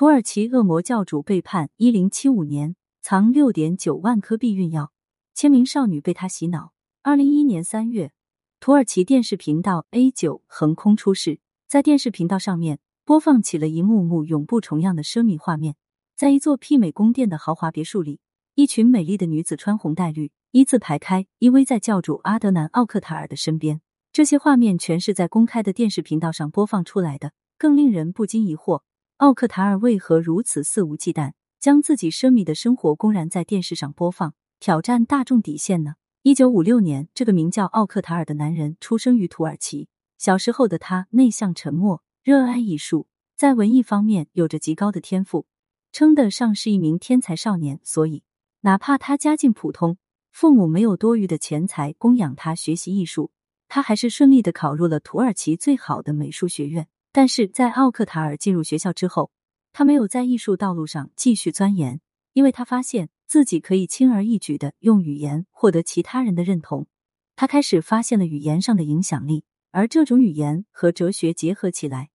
土耳其恶魔教主被判一零七五年，藏六点九万颗避孕药，千名少女被他洗脑。二零一一年三月，土耳其电视频道 A 九横空出世，在电视频道上面播放起了一幕幕永不重样的奢靡画面。在一座媲美宫殿的豪华别墅里，一群美丽的女子穿红戴绿，一字排开，依偎在教主阿德南奥克塔尔的身边。这些画面全是在公开的电视频道上播放出来的。更令人不禁疑惑。奥克塔尔为何如此肆无忌惮，将自己奢靡的生活公然在电视上播放，挑战大众底线呢？一九五六年，这个名叫奥克塔尔的男人出生于土耳其。小时候的他内向沉默，热爱艺术，在文艺方面有着极高的天赋，称得上是一名天才少年。所以，哪怕他家境普通，父母没有多余的钱财供养他学习艺术，他还是顺利的考入了土耳其最好的美术学院。但是在奥克塔尔进入学校之后，他没有在艺术道路上继续钻研，因为他发现自己可以轻而易举的用语言获得其他人的认同。他开始发现了语言上的影响力，而这种语言和哲学结合起来，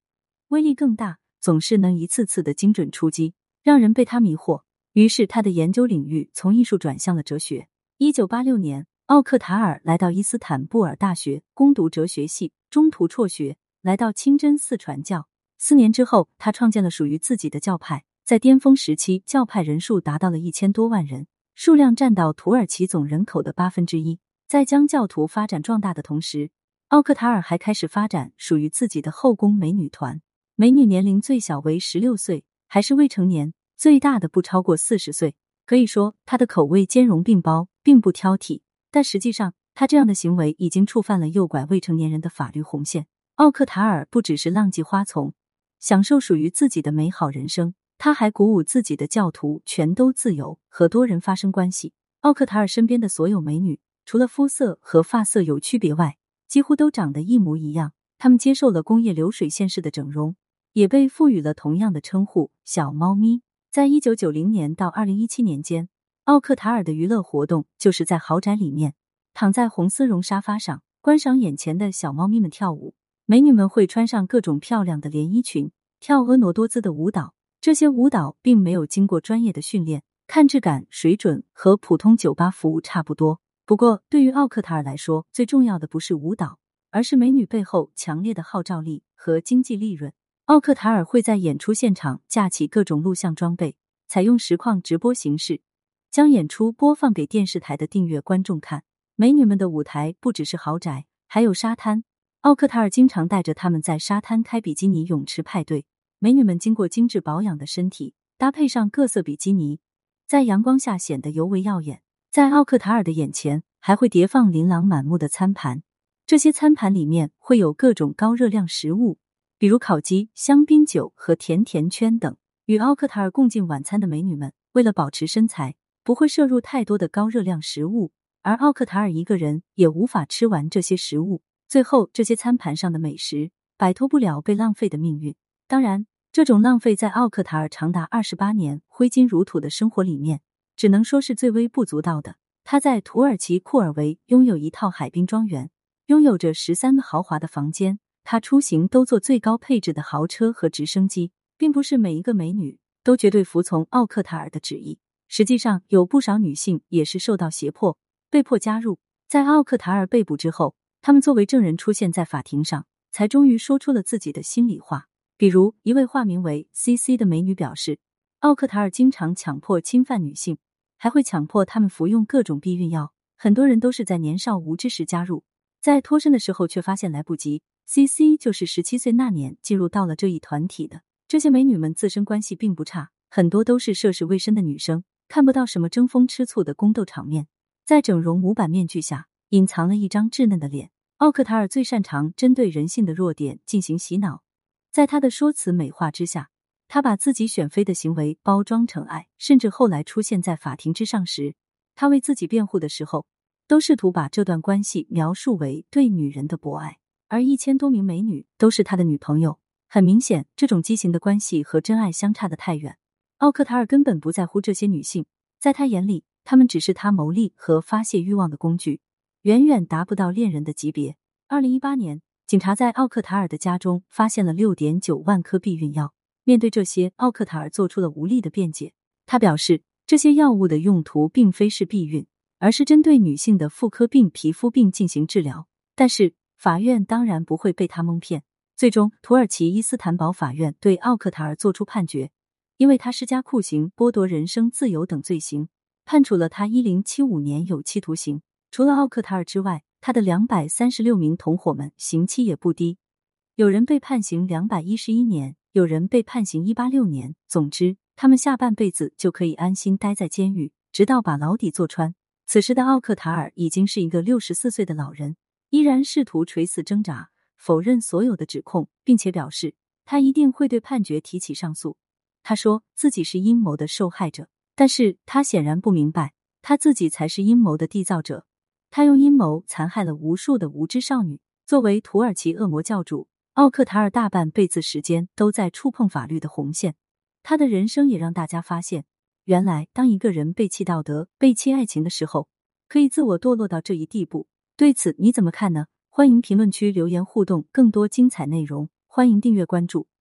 威力更大，总是能一次次的精准出击，让人被他迷惑。于是他的研究领域从艺术转向了哲学。一九八六年，奥克塔尔来到伊斯坦布尔大学攻读哲学系，中途辍学。来到清真寺传教，四年之后，他创建了属于自己的教派。在巅峰时期，教派人数达到了一千多万人，数量占到土耳其总人口的八分之一。在将教徒发展壮大的同时，奥克塔尔还开始发展属于自己的后宫美女团。美女年龄最小为十六岁，还是未成年；最大的不超过四十岁。可以说，他的口味兼容并包，并不挑剔。但实际上，他这样的行为已经触犯了诱拐未成年人的法律红线。奥克塔尔不只是浪迹花丛，享受属于自己的美好人生，他还鼓舞自己的教徒全都自由，和多人发生关系。奥克塔尔身边的所有美女，除了肤色和发色有区别外，几乎都长得一模一样。他们接受了工业流水线式的整容，也被赋予了同样的称呼“小猫咪”。在一九九零年到二零一七年间，奥克塔尔的娱乐活动就是在豪宅里面躺在红丝绒沙发上，观赏眼前的小猫咪们跳舞。美女们会穿上各种漂亮的连衣裙，跳婀娜多姿的舞蹈。这些舞蹈并没有经过专业的训练，看质感水准和普通酒吧服务差不多。不过，对于奥克塔尔来说，最重要的不是舞蹈，而是美女背后强烈的号召力和经济利润。奥克塔尔会在演出现场架起各种录像装备，采用实况直播形式，将演出播放给电视台的订阅观众看。美女们的舞台不只是豪宅，还有沙滩。奥克塔尔经常带着他们在沙滩开比基尼泳池派对，美女们经过精致保养的身体，搭配上各色比基尼，在阳光下显得尤为耀眼。在奥克塔尔的眼前，还会叠放琳琅满目的餐盘，这些餐盘里面会有各种高热量食物，比如烤鸡、香槟酒和甜甜圈等。与奥克塔尔共进晚餐的美女们，为了保持身材，不会摄入太多的高热量食物，而奥克塔尔一个人也无法吃完这些食物。最后，这些餐盘上的美食摆脱不了被浪费的命运。当然，这种浪费在奥克塔尔长达二十八年挥金如土的生活里面，只能说是最微不足道的。他在土耳其库尔维拥有一套海滨庄园，拥有着十三个豪华的房间。他出行都坐最高配置的豪车和直升机，并不是每一个美女都绝对服从奥克塔尔的旨意。实际上，有不少女性也是受到胁迫，被迫加入。在奥克塔尔被捕之后。他们作为证人出现在法庭上，才终于说出了自己的心里话。比如，一位化名为 C C 的美女表示，奥克塔尔经常强迫侵犯女性，还会强迫他们服用各种避孕药。很多人都是在年少无知时加入，在脱身的时候却发现来不及。C C 就是十七岁那年进入到了这一团体的。这些美女们自身关系并不差，很多都是涉世未深的女生，看不到什么争风吃醋的宫斗场面，在整容模板面具下隐藏了一张稚嫩的脸。奥克塔尔最擅长针对人性的弱点进行洗脑，在他的说辞美化之下，他把自己选妃的行为包装成爱，甚至后来出现在法庭之上时，他为自己辩护的时候，都试图把这段关系描述为对女人的博爱，而一千多名美女都是他的女朋友。很明显，这种畸形的关系和真爱相差的太远。奥克塔尔根本不在乎这些女性，在他眼里，她们只是他牟利和发泄欲望的工具。远远达不到恋人的级别。二零一八年，警察在奥克塔尔的家中发现了六点九万颗避孕药。面对这些，奥克塔尔做出了无力的辩解。他表示，这些药物的用途并非是避孕，而是针对女性的妇科病、皮肤病进行治疗。但是，法院当然不会被他蒙骗。最终，土耳其伊斯坦堡法院对奥克塔尔作出判决，因为他施加酷刑、剥夺人身自由等罪行，判处了他一零七五年有期徒刑。除了奥克塔尔之外，他的两百三十六名同伙们刑期也不低，有人被判刑两百一十一年，有人被判刑一八六年。总之，他们下半辈子就可以安心待在监狱，直到把牢底坐穿。此时的奥克塔尔已经是一个六十四岁的老人，依然试图垂死挣扎。否认所有的指控，并且表示他一定会对判决提起上诉。他说自己是阴谋的受害者，但是他显然不明白，他自己才是阴谋的缔造者。他用阴谋残害了无数的无知少女。作为土耳其恶魔教主，奥克塔尔大半辈子时间都在触碰法律的红线。他的人生也让大家发现，原来当一个人背弃道德、背弃爱情的时候，可以自我堕落到这一地步。对此你怎么看呢？欢迎评论区留言互动，更多精彩内容，欢迎订阅关注。